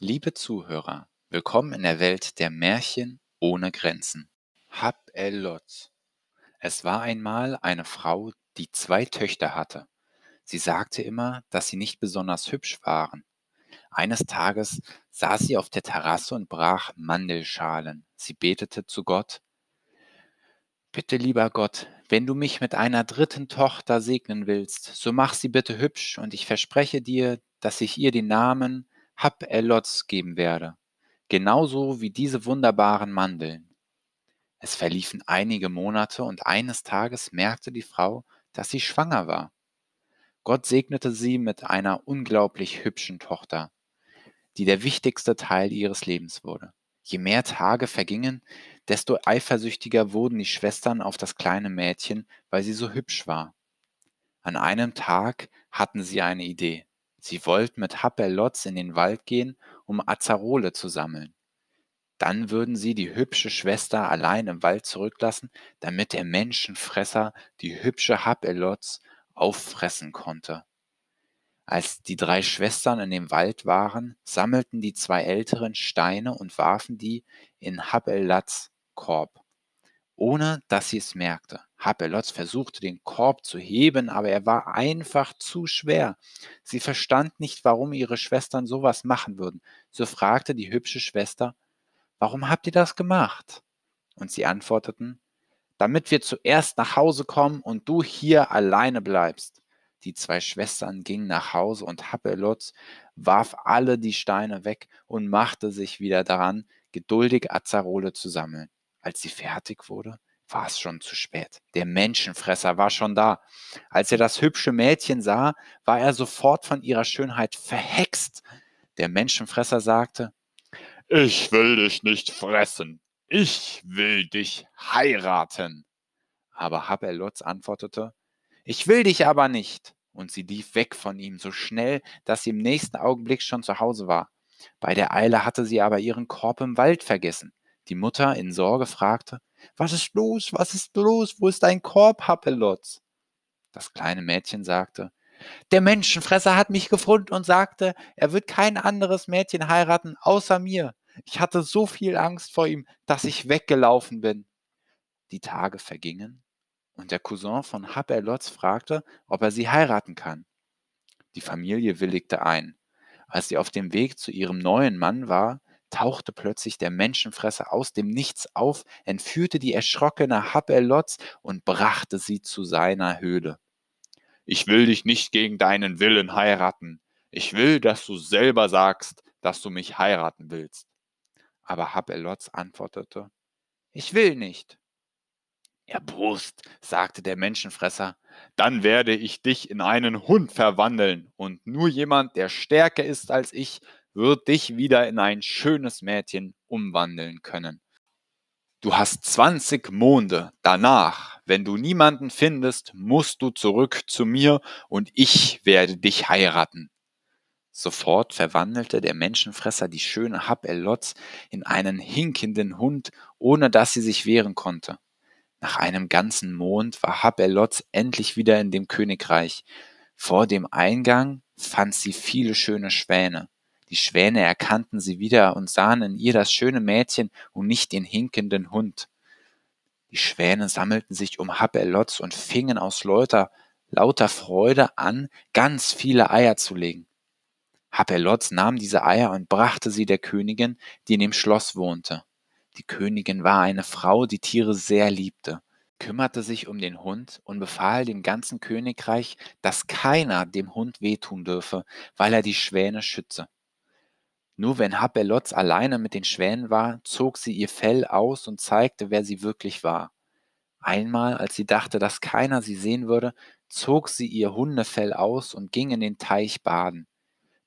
Liebe Zuhörer, willkommen in der Welt der Märchen ohne Grenzen. Hab el Lotz. Es war einmal eine Frau, die zwei Töchter hatte. Sie sagte immer, dass sie nicht besonders hübsch waren. Eines Tages saß sie auf der Terrasse und brach Mandelschalen. Sie betete zu Gott. Bitte, lieber Gott, wenn du mich mit einer dritten Tochter segnen willst, so mach sie bitte hübsch und ich verspreche dir, dass ich ihr den Namen Hab Elotz geben werde, genauso wie diese wunderbaren Mandeln. Es verliefen einige Monate und eines Tages merkte die Frau, dass sie schwanger war. Gott segnete sie mit einer unglaublich hübschen Tochter, die der wichtigste Teil ihres Lebens wurde. Je mehr Tage vergingen, desto eifersüchtiger wurden die Schwestern auf das kleine Mädchen, weil sie so hübsch war. An einem Tag hatten sie eine Idee. Sie wollten mit Happerlotz in den Wald gehen, um Azarole zu sammeln. Dann würden sie die hübsche Schwester allein im Wald zurücklassen, damit der Menschenfresser die hübsche Happerlotz auffressen konnte. Als die drei Schwestern in dem Wald waren, sammelten die zwei Älteren Steine und warfen die in Habelats Korb, ohne dass sie es merkte. Habelotz versuchte den Korb zu heben, aber er war einfach zu schwer. Sie verstand nicht, warum ihre Schwestern sowas machen würden. So fragte die hübsche Schwester, Warum habt ihr das gemacht? Und sie antworteten, damit wir zuerst nach Hause kommen und du hier alleine bleibst. Die zwei Schwestern gingen nach Hause und Happelotz warf alle die Steine weg und machte sich wieder daran, geduldig Azarole zu sammeln. Als sie fertig wurde, war es schon zu spät. Der Menschenfresser war schon da. Als er das hübsche Mädchen sah, war er sofort von ihrer Schönheit verhext. Der Menschenfresser sagte, Ich will dich nicht fressen, ich will dich heiraten. Aber Habelotz antwortete, ich will dich aber nicht. Und sie lief weg von ihm so schnell, dass sie im nächsten Augenblick schon zu Hause war. Bei der Eile hatte sie aber ihren Korb im Wald vergessen. Die Mutter in Sorge fragte, was ist los, was ist los, wo ist dein Korb, Happelotz? Das kleine Mädchen sagte, der Menschenfresser hat mich gefunden und sagte, er wird kein anderes Mädchen heiraten außer mir. Ich hatte so viel Angst vor ihm, dass ich weggelaufen bin. Die Tage vergingen und der Cousin von Haberlotz fragte, ob er sie heiraten kann. Die Familie willigte ein. Als sie auf dem Weg zu ihrem neuen Mann war, tauchte plötzlich der Menschenfresser aus dem Nichts auf, entführte die erschrockene Haberlotz und brachte sie zu seiner Höhle. Ich will dich nicht gegen deinen Willen heiraten. Ich will, dass du selber sagst, dass du mich heiraten willst. Aber Habelotz antwortete, ich will nicht. Erbost, sagte der Menschenfresser, dann werde ich dich in einen Hund verwandeln, und nur jemand, der stärker ist als ich, wird dich wieder in ein schönes Mädchen umwandeln können. Du hast zwanzig Monde, danach, wenn du niemanden findest, musst du zurück zu mir, und ich werde dich heiraten. Sofort verwandelte der Menschenfresser die schöne Hab el Lotz in einen hinkenden Hund, ohne dass sie sich wehren konnte. Nach einem ganzen Mond war Hab el Lotz endlich wieder in dem Königreich. Vor dem Eingang fand sie viele schöne Schwäne. Die Schwäne erkannten sie wieder und sahen in ihr das schöne Mädchen und nicht den hinkenden Hund. Die Schwäne sammelten sich um Hab el Lotz und fingen aus lauter, lauter Freude an, ganz viele Eier zu legen. Hapelotz nahm diese Eier und brachte sie der Königin, die in dem Schloss wohnte. Die Königin war eine Frau, die Tiere sehr liebte, kümmerte sich um den Hund und befahl dem ganzen Königreich, dass keiner dem Hund wehtun dürfe, weil er die Schwäne schütze. Nur wenn Hapelotz alleine mit den Schwänen war, zog sie ihr Fell aus und zeigte, wer sie wirklich war. Einmal, als sie dachte, dass keiner sie sehen würde, zog sie ihr Hundefell aus und ging in den Teich baden.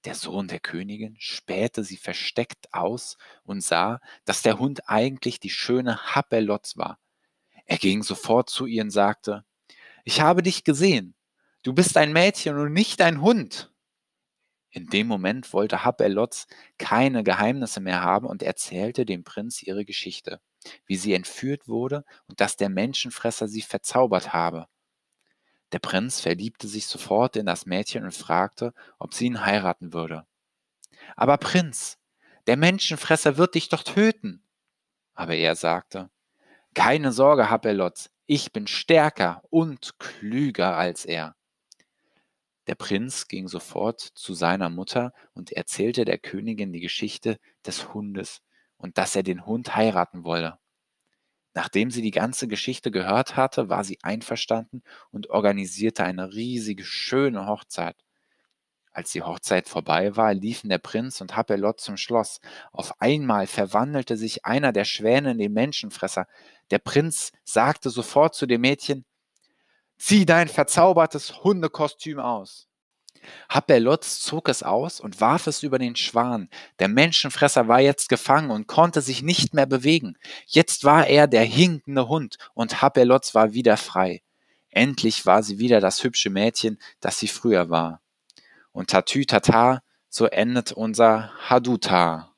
Der Sohn der Königin spähte sie versteckt aus und sah, dass der Hund eigentlich die schöne Happerlotz war. Er ging sofort zu ihr und sagte, ich habe dich gesehen. Du bist ein Mädchen und nicht ein Hund. In dem Moment wollte Happerlotz keine Geheimnisse mehr haben und erzählte dem Prinz ihre Geschichte, wie sie entführt wurde und dass der Menschenfresser sie verzaubert habe. Der Prinz verliebte sich sofort in das Mädchen und fragte, ob sie ihn heiraten würde. Aber Prinz, der Menschenfresser wird dich doch töten. Aber er sagte, keine Sorge, Hapelotz, ich bin stärker und klüger als er. Der Prinz ging sofort zu seiner Mutter und erzählte der Königin die Geschichte des Hundes und dass er den Hund heiraten wolle. Nachdem sie die ganze Geschichte gehört hatte, war sie einverstanden und organisierte eine riesige, schöne Hochzeit. Als die Hochzeit vorbei war, liefen der Prinz und Hapelot zum Schloss. Auf einmal verwandelte sich einer der Schwäne in den Menschenfresser. Der Prinz sagte sofort zu dem Mädchen, Zieh dein verzaubertes Hundekostüm aus. Happerlotz zog es aus und warf es über den Schwan. Der Menschenfresser war jetzt gefangen und konnte sich nicht mehr bewegen. Jetzt war er der hinkende Hund und Happerlotz war wieder frei. Endlich war sie wieder das hübsche Mädchen, das sie früher war. Und tatü tata, so endet unser Haduta.